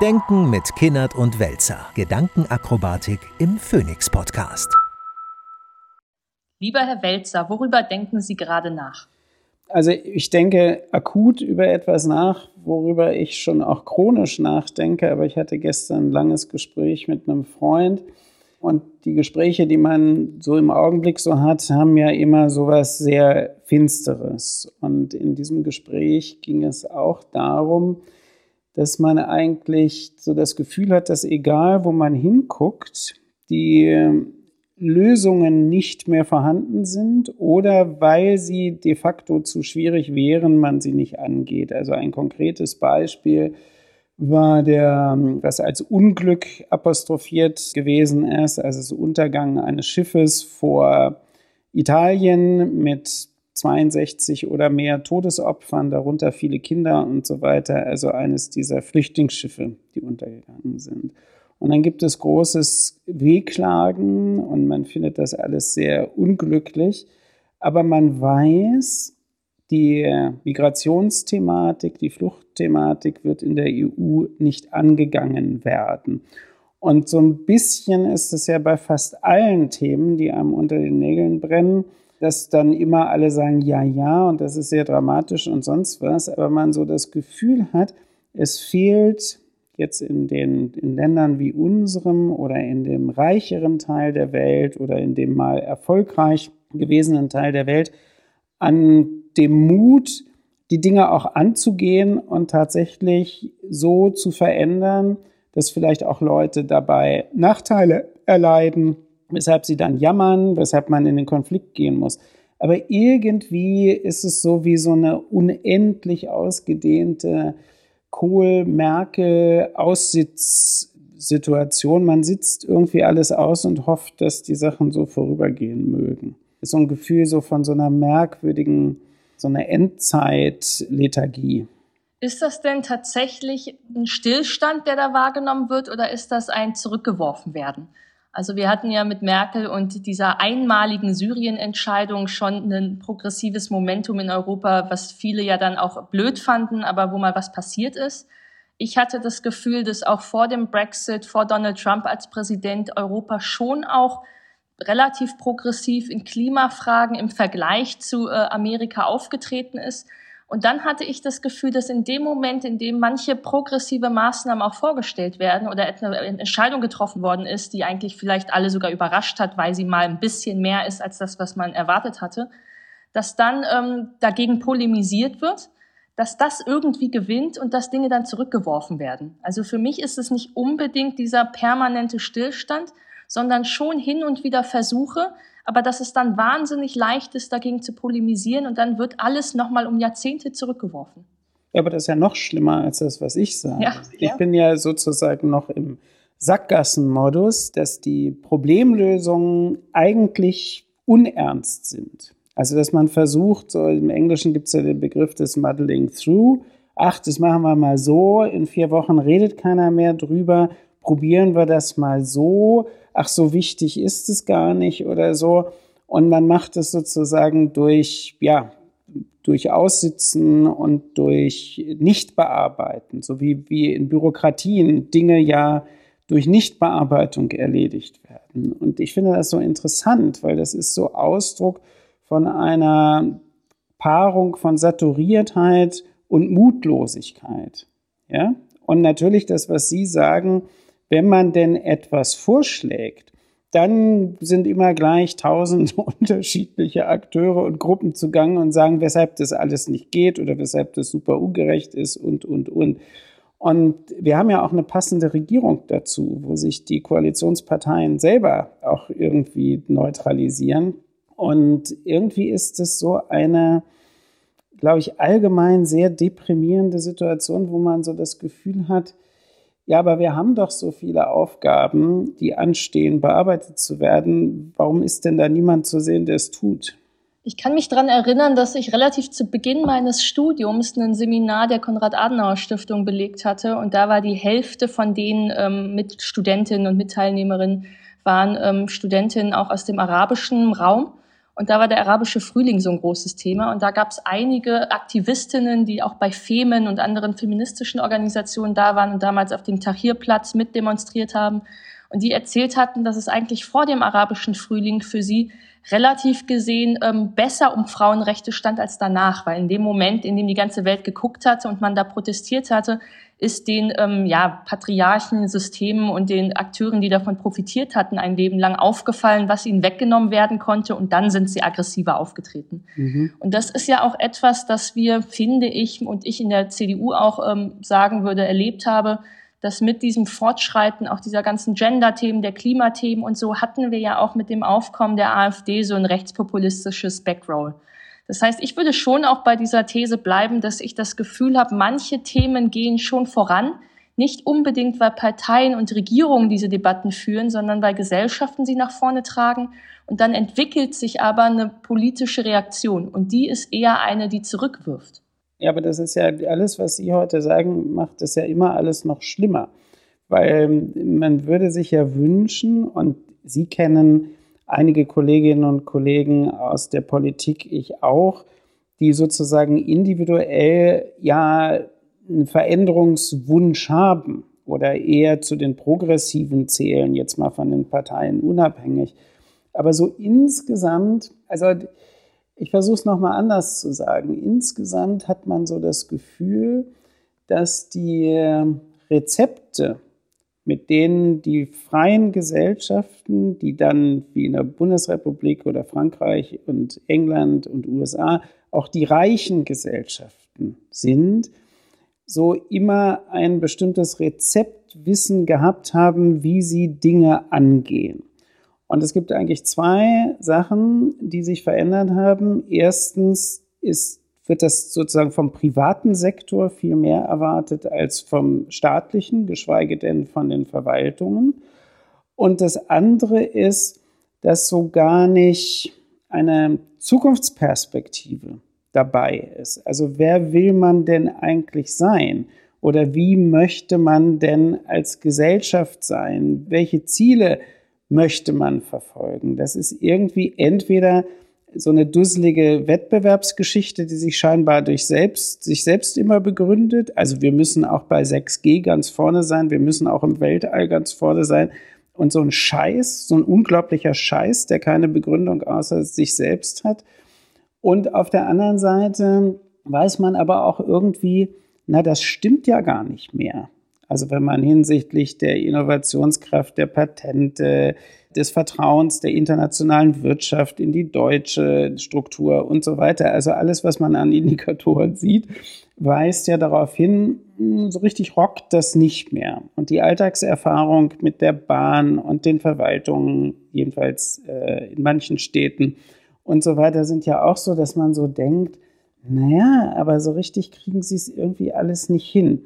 Denken mit Kinnert und Welzer. Gedankenakrobatik im Phoenix Podcast. Lieber Herr Welzer, worüber denken Sie gerade nach? Also ich denke akut über etwas nach, worüber ich schon auch chronisch nachdenke. Aber ich hatte gestern ein langes Gespräch mit einem Freund. Und die Gespräche, die man so im Augenblick so hat, haben ja immer so was sehr Finsteres. Und in diesem Gespräch ging es auch darum, dass man eigentlich so das Gefühl hat, dass egal wo man hinguckt, die Lösungen nicht mehr vorhanden sind oder weil sie de facto zu schwierig wären, man sie nicht angeht. Also ein konkretes Beispiel war der, was als Unglück apostrophiert gewesen ist, also das Untergang eines Schiffes vor Italien mit 62 oder mehr Todesopfern, darunter viele Kinder und so weiter. Also eines dieser Flüchtlingsschiffe, die untergegangen sind. Und dann gibt es großes Wehklagen und man findet das alles sehr unglücklich. Aber man weiß, die Migrationsthematik, die Fluchtthematik wird in der EU nicht angegangen werden. Und so ein bisschen ist es ja bei fast allen Themen, die einem unter den Nägeln brennen, dass dann immer alle sagen, ja, ja, und das ist sehr dramatisch und sonst was, aber man so das Gefühl hat, es fehlt jetzt in den in Ländern wie unserem oder in dem reicheren Teil der Welt oder in dem mal erfolgreich gewesenen Teil der Welt an dem Mut, die Dinge auch anzugehen und tatsächlich so zu verändern, dass vielleicht auch Leute dabei Nachteile erleiden, weshalb sie dann jammern, weshalb man in den Konflikt gehen muss. Aber irgendwie ist es so wie so eine unendlich ausgedehnte Kohl-Merkel-Aussitzsituation. Man sitzt irgendwie alles aus und hofft, dass die Sachen so vorübergehen mögen. Ist so ein Gefühl so von so einer merkwürdigen, so einer Endzeit-Lethargie. Ist das denn tatsächlich ein Stillstand, der da wahrgenommen wird, oder ist das ein Zurückgeworfen werden? Also wir hatten ja mit Merkel und dieser einmaligen Syrien-Entscheidung schon ein progressives Momentum in Europa, was viele ja dann auch blöd fanden, aber wo mal was passiert ist. Ich hatte das Gefühl, dass auch vor dem Brexit, vor Donald Trump als Präsident Europa schon auch relativ progressiv in Klimafragen im Vergleich zu äh, Amerika aufgetreten ist. Und dann hatte ich das Gefühl, dass in dem Moment, in dem manche progressive Maßnahmen auch vorgestellt werden oder eine Entscheidung getroffen worden ist, die eigentlich vielleicht alle sogar überrascht hat, weil sie mal ein bisschen mehr ist als das, was man erwartet hatte, dass dann ähm, dagegen polemisiert wird, dass das irgendwie gewinnt und dass Dinge dann zurückgeworfen werden. Also für mich ist es nicht unbedingt dieser permanente Stillstand, sondern schon hin und wieder Versuche, aber dass es dann wahnsinnig leicht ist, dagegen zu polemisieren und dann wird alles nochmal um Jahrzehnte zurückgeworfen. Ja, aber das ist ja noch schlimmer als das, was ich sage. Ja, ich ja. bin ja sozusagen noch im Sackgassenmodus, dass die Problemlösungen eigentlich unernst sind. Also, dass man versucht, so im Englischen gibt es ja den Begriff des Muddling Through. Ach, das machen wir mal so, in vier Wochen redet keiner mehr drüber, probieren wir das mal so ach, so wichtig ist es gar nicht oder so. Und man macht es sozusagen durch, ja, durch Aussitzen und durch Nichtbearbeiten, so wie, wie in Bürokratien Dinge ja durch Nichtbearbeitung erledigt werden. Und ich finde das so interessant, weil das ist so Ausdruck von einer Paarung von Saturiertheit und Mutlosigkeit. Ja? Und natürlich das, was Sie sagen, wenn man denn etwas vorschlägt, dann sind immer gleich tausend unterschiedliche Akteure und Gruppen zugange und sagen, weshalb das alles nicht geht oder weshalb das super ungerecht ist und, und, und. Und wir haben ja auch eine passende Regierung dazu, wo sich die Koalitionsparteien selber auch irgendwie neutralisieren. Und irgendwie ist es so eine, glaube ich, allgemein sehr deprimierende Situation, wo man so das Gefühl hat, ja, aber wir haben doch so viele Aufgaben, die anstehen, bearbeitet zu werden. Warum ist denn da niemand zu sehen, der es tut? Ich kann mich daran erinnern, dass ich relativ zu Beginn meines Studiums ein Seminar der Konrad-Adenauer-Stiftung belegt hatte. Und da war die Hälfte von den ähm, Mitstudentinnen und Mitteilnehmerinnen waren ähm, Studentinnen auch aus dem arabischen Raum. Und da war der arabische Frühling so ein großes Thema. Und da gab es einige Aktivistinnen, die auch bei Femen und anderen feministischen Organisationen da waren und damals auf dem Tahrirplatz mitdemonstriert haben. Und die erzählt hatten, dass es eigentlich vor dem arabischen Frühling für sie relativ gesehen ähm, besser um Frauenrechte stand als danach, weil in dem Moment, in dem die ganze Welt geguckt hatte und man da protestiert hatte, ist den ähm, ja, patriarchen Systemen und den Akteuren, die davon profitiert hatten, ein Leben lang aufgefallen, was ihnen weggenommen werden konnte und dann sind sie aggressiver aufgetreten. Mhm. Und das ist ja auch etwas, das wir, finde ich, und ich in der CDU auch ähm, sagen würde, erlebt habe, dass mit diesem Fortschreiten auch dieser ganzen Gender-Themen, der Klimathemen und so hatten wir ja auch mit dem Aufkommen der AfD so ein rechtspopulistisches Backroll. Das heißt, ich würde schon auch bei dieser These bleiben, dass ich das Gefühl habe, manche Themen gehen schon voran. Nicht unbedingt, weil Parteien und Regierungen diese Debatten führen, sondern weil Gesellschaften sie nach vorne tragen. Und dann entwickelt sich aber eine politische Reaktion. Und die ist eher eine, die zurückwirft. Ja, aber das ist ja alles, was Sie heute sagen, macht es ja immer alles noch schlimmer. Weil man würde sich ja wünschen, und Sie kennen einige Kolleginnen und Kollegen aus der Politik, ich auch, die sozusagen individuell ja einen Veränderungswunsch haben oder eher zu den Progressiven zählen, jetzt mal von den Parteien unabhängig. Aber so insgesamt, also ich versuche es nochmal anders zu sagen. Insgesamt hat man so das Gefühl, dass die Rezepte, mit denen die freien Gesellschaften, die dann wie in der Bundesrepublik oder Frankreich und England und USA auch die reichen Gesellschaften sind, so immer ein bestimmtes Rezeptwissen gehabt haben, wie sie Dinge angehen. Und es gibt eigentlich zwei Sachen, die sich verändert haben. Erstens ist, wird das sozusagen vom privaten Sektor viel mehr erwartet als vom staatlichen, geschweige denn von den Verwaltungen. Und das andere ist, dass so gar nicht eine Zukunftsperspektive dabei ist. Also wer will man denn eigentlich sein? Oder wie möchte man denn als Gesellschaft sein? Welche Ziele möchte man verfolgen. Das ist irgendwie entweder so eine dusselige Wettbewerbsgeschichte, die sich scheinbar durch selbst, sich selbst immer begründet. Also wir müssen auch bei 6G ganz vorne sein, wir müssen auch im Weltall ganz vorne sein. Und so ein Scheiß, so ein unglaublicher Scheiß, der keine Begründung außer sich selbst hat. Und auf der anderen Seite weiß man aber auch irgendwie, na, das stimmt ja gar nicht mehr. Also wenn man hinsichtlich der Innovationskraft der Patente, des Vertrauens der internationalen Wirtschaft in die deutsche Struktur und so weiter, also alles, was man an Indikatoren sieht, weist ja darauf hin, hm, so richtig rockt das nicht mehr. Und die Alltagserfahrung mit der Bahn und den Verwaltungen, jedenfalls äh, in manchen Städten und so weiter, sind ja auch so, dass man so denkt, naja, aber so richtig kriegen sie es irgendwie alles nicht hin.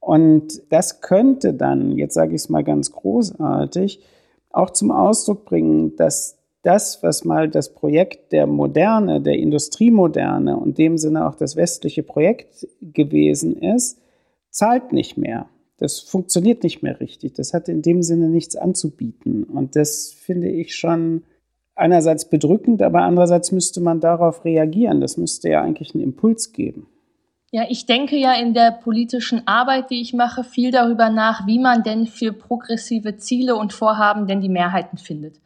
Und das könnte dann, jetzt sage ich es mal ganz großartig, auch zum Ausdruck bringen, dass das, was mal das Projekt der Moderne, der Industriemoderne und dem Sinne auch das westliche Projekt gewesen ist, zahlt nicht mehr. Das funktioniert nicht mehr richtig. Das hat in dem Sinne nichts anzubieten. Und das finde ich schon einerseits bedrückend, aber andererseits müsste man darauf reagieren. Das müsste ja eigentlich einen Impuls geben. Ja, ich denke ja in der politischen Arbeit, die ich mache, viel darüber nach, wie man denn für progressive Ziele und Vorhaben denn die Mehrheiten findet.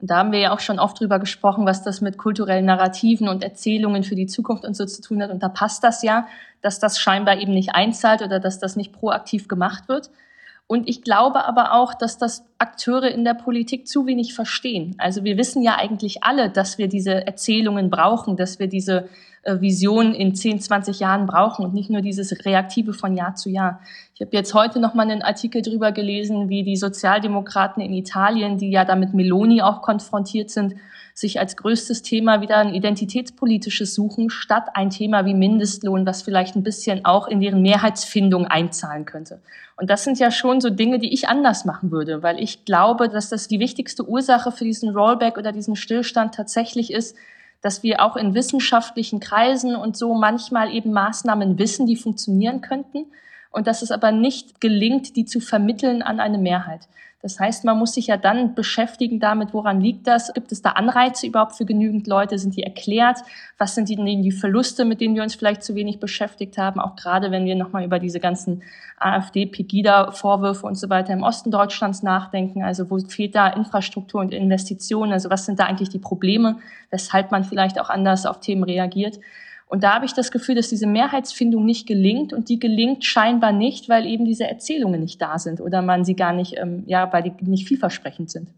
Und da haben wir ja auch schon oft drüber gesprochen, was das mit kulturellen Narrativen und Erzählungen für die Zukunft und so zu tun hat. Und da passt das ja, dass das scheinbar eben nicht einzahlt oder dass das nicht proaktiv gemacht wird. Und ich glaube aber auch, dass das Akteure in der Politik zu wenig verstehen. Also wir wissen ja eigentlich alle, dass wir diese Erzählungen brauchen, dass wir diese Vision in 10, 20 Jahren brauchen und nicht nur dieses Reaktive von Jahr zu Jahr. Ich habe jetzt heute noch mal einen Artikel drüber gelesen, wie die Sozialdemokraten in Italien, die ja damit Meloni auch konfrontiert sind, sich als größtes Thema wieder ein identitätspolitisches suchen, statt ein Thema wie Mindestlohn, was vielleicht ein bisschen auch in deren Mehrheitsfindung einzahlen könnte. Und das sind ja schon so Dinge, die ich anders machen würde, weil ich glaube, dass das die wichtigste Ursache für diesen Rollback oder diesen Stillstand tatsächlich ist, dass wir auch in wissenschaftlichen Kreisen und so manchmal eben Maßnahmen wissen, die funktionieren könnten. und dass es aber nicht gelingt, die zu vermitteln an eine Mehrheit. Das heißt, man muss sich ja dann beschäftigen damit, woran liegt das? Gibt es da Anreize überhaupt für genügend Leute? Sind die erklärt? Was sind die, die Verluste, mit denen wir uns vielleicht zu wenig beschäftigt haben? Auch gerade, wenn wir nochmal über diese ganzen AfD-Pegida-Vorwürfe und so weiter im Osten Deutschlands nachdenken. Also wo fehlt da Infrastruktur und Investitionen? Also was sind da eigentlich die Probleme, weshalb man vielleicht auch anders auf Themen reagiert? Und da habe ich das Gefühl, dass diese Mehrheitsfindung nicht gelingt und die gelingt scheinbar nicht, weil eben diese Erzählungen nicht da sind oder man sie gar nicht, ähm, ja, weil die nicht vielversprechend sind.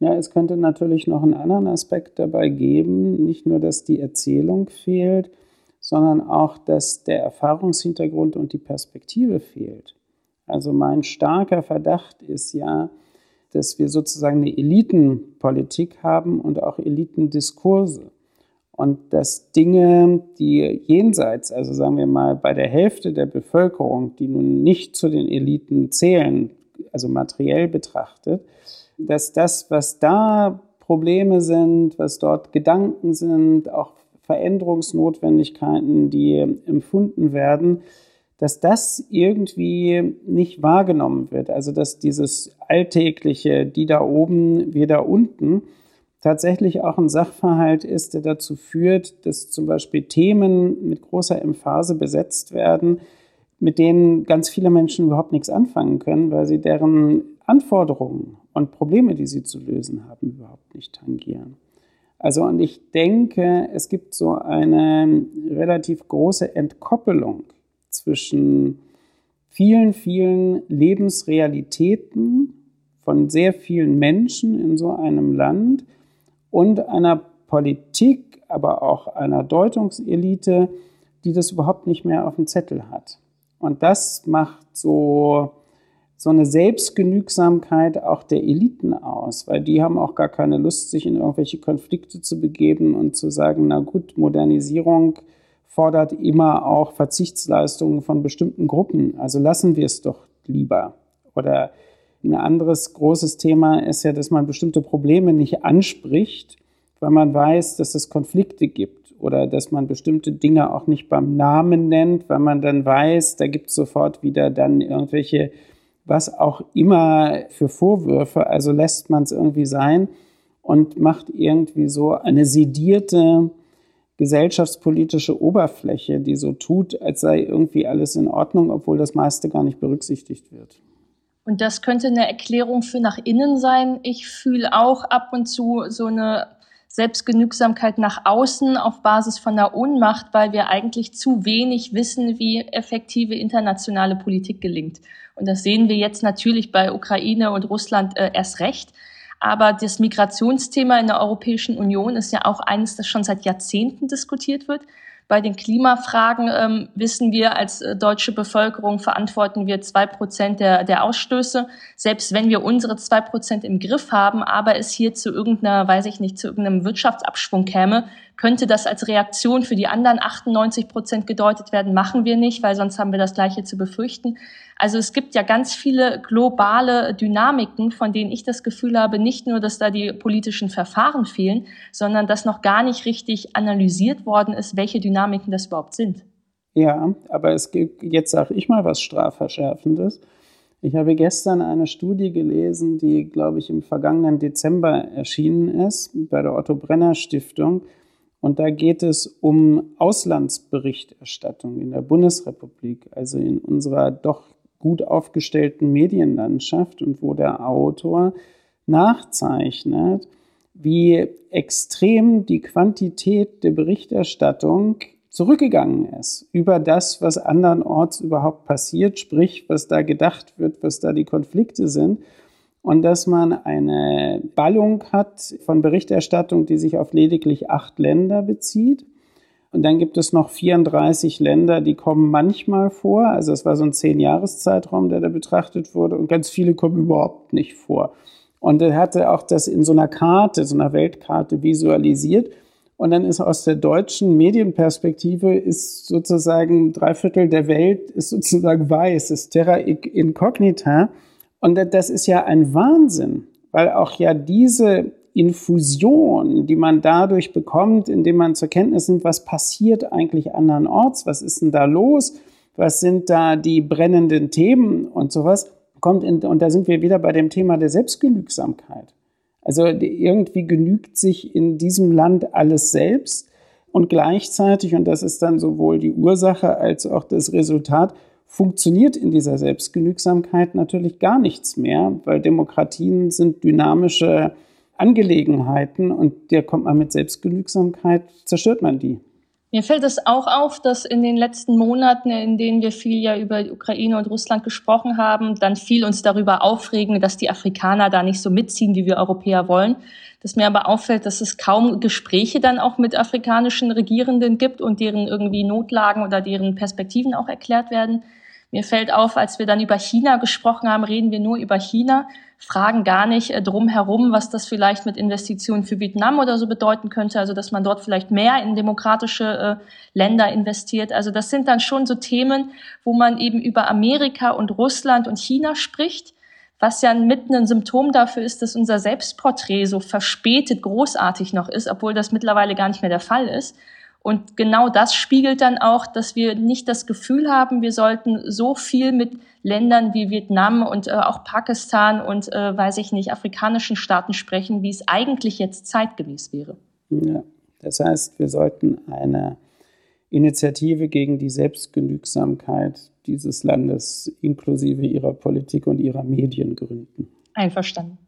Ja, es könnte natürlich noch einen anderen Aspekt dabei geben, nicht nur, dass die Erzählung fehlt, sondern auch, dass der Erfahrungshintergrund und die Perspektive fehlt. Also mein starker Verdacht ist ja, dass wir sozusagen eine Elitenpolitik haben und auch Elitendiskurse und dass Dinge, die jenseits, also sagen wir mal bei der Hälfte der Bevölkerung, die nun nicht zu den Eliten zählen, also materiell betrachtet, dass das, was da Probleme sind, was dort Gedanken sind, auch Veränderungsnotwendigkeiten, die empfunden werden, dass das irgendwie nicht wahrgenommen wird. Also dass dieses alltägliche, die da oben, wir da unten, tatsächlich auch ein Sachverhalt ist, der dazu führt, dass zum Beispiel Themen mit großer Emphase besetzt werden, mit denen ganz viele Menschen überhaupt nichts anfangen können, weil sie deren Anforderungen und Probleme, die sie zu lösen haben, überhaupt nicht tangieren. Also und ich denke, es gibt so eine relativ große Entkoppelung zwischen vielen, vielen Lebensrealitäten von sehr vielen Menschen in so einem Land und einer Politik, aber auch einer Deutungselite, die das überhaupt nicht mehr auf dem Zettel hat. Und das macht so, so eine Selbstgenügsamkeit auch der Eliten aus, weil die haben auch gar keine Lust, sich in irgendwelche Konflikte zu begeben und zu sagen, na gut, Modernisierung fordert immer auch Verzichtsleistungen von bestimmten Gruppen, also lassen wir es doch lieber. Oder ein anderes großes Thema ist ja, dass man bestimmte Probleme nicht anspricht, weil man weiß, dass es Konflikte gibt oder dass man bestimmte Dinge auch nicht beim Namen nennt, weil man dann weiß, da gibt es sofort wieder dann irgendwelche, was auch immer für Vorwürfe, also lässt man es irgendwie sein und macht irgendwie so eine sedierte gesellschaftspolitische Oberfläche, die so tut, als sei irgendwie alles in Ordnung, obwohl das meiste gar nicht berücksichtigt wird. Und das könnte eine Erklärung für nach innen sein. Ich fühle auch ab und zu so eine Selbstgenügsamkeit nach außen auf Basis von der Ohnmacht, weil wir eigentlich zu wenig wissen, wie effektive internationale Politik gelingt. Und das sehen wir jetzt natürlich bei Ukraine und Russland äh, erst recht. Aber das Migrationsthema in der Europäischen Union ist ja auch eines, das schon seit Jahrzehnten diskutiert wird. Bei den Klimafragen ähm, wissen wir, als äh, deutsche Bevölkerung verantworten wir zwei Prozent der, der Ausstöße. Selbst wenn wir unsere zwei Prozent im Griff haben, aber es hier zu irgendeiner, weiß ich nicht, zu irgendeinem Wirtschaftsabschwung käme, könnte das als Reaktion für die anderen 98 Prozent gedeutet werden. Machen wir nicht, weil sonst haben wir das Gleiche zu befürchten. Also es gibt ja ganz viele globale Dynamiken, von denen ich das Gefühl habe, nicht nur, dass da die politischen Verfahren fehlen, sondern dass noch gar nicht richtig analysiert worden ist, welche Dynamiken das überhaupt sind. Ja, aber es gibt, jetzt sage ich mal was Strafverschärfendes. Ich habe gestern eine Studie gelesen, die, glaube ich, im vergangenen Dezember erschienen ist, bei der Otto Brenner Stiftung. Und da geht es um Auslandsberichterstattung in der Bundesrepublik, also in unserer doch gut aufgestellten Medienlandschaft und wo der Autor nachzeichnet, wie extrem die Quantität der Berichterstattung zurückgegangen ist über das, was andernorts überhaupt passiert, sprich, was da gedacht wird, was da die Konflikte sind. Und dass man eine Ballung hat von Berichterstattung, die sich auf lediglich acht Länder bezieht und dann gibt es noch 34 Länder, die kommen manchmal vor. Also es war so ein Zehn-Jahres-Zeitraum, der da betrachtet wurde. Und ganz viele kommen überhaupt nicht vor. Und er hatte auch das in so einer Karte, so einer Weltkarte visualisiert. Und dann ist aus der deutschen Medienperspektive ist sozusagen drei Viertel der Welt ist sozusagen weiß, ist terra incognita. Und das ist ja ein Wahnsinn, weil auch ja diese Infusion, die man dadurch bekommt, indem man zur Kenntnis nimmt, was passiert eigentlich andernorts, was ist denn da los, was sind da die brennenden Themen und sowas, kommt in, und da sind wir wieder bei dem Thema der Selbstgenügsamkeit. Also irgendwie genügt sich in diesem Land alles selbst und gleichzeitig, und das ist dann sowohl die Ursache als auch das Resultat, funktioniert in dieser Selbstgenügsamkeit natürlich gar nichts mehr, weil Demokratien sind dynamische Angelegenheiten und der kommt man mit Selbstgenügsamkeit, zerstört man die. Mir fällt es auch auf, dass in den letzten Monaten, in denen wir viel ja über die Ukraine und Russland gesprochen haben, dann viel uns darüber aufregen, dass die Afrikaner da nicht so mitziehen, wie wir Europäer wollen. Dass mir aber auffällt, dass es kaum Gespräche dann auch mit afrikanischen Regierenden gibt und deren irgendwie Notlagen oder deren Perspektiven auch erklärt werden. Mir fällt auf, als wir dann über China gesprochen haben, reden wir nur über China, fragen gar nicht äh, drumherum, was das vielleicht mit Investitionen für Vietnam oder so bedeuten könnte, also dass man dort vielleicht mehr in demokratische äh, Länder investiert. Also das sind dann schon so Themen, wo man eben über Amerika und Russland und China spricht, was ja mitten ein Symptom dafür ist, dass unser Selbstporträt so verspätet großartig noch ist, obwohl das mittlerweile gar nicht mehr der Fall ist. Und genau das spiegelt dann auch, dass wir nicht das Gefühl haben, wir sollten so viel mit Ländern wie Vietnam und äh, auch Pakistan und, äh, weiß ich nicht, afrikanischen Staaten sprechen, wie es eigentlich jetzt zeitgemäß wäre. Ja, das heißt, wir sollten eine Initiative gegen die Selbstgenügsamkeit dieses Landes inklusive ihrer Politik und ihrer Medien gründen. Einverstanden.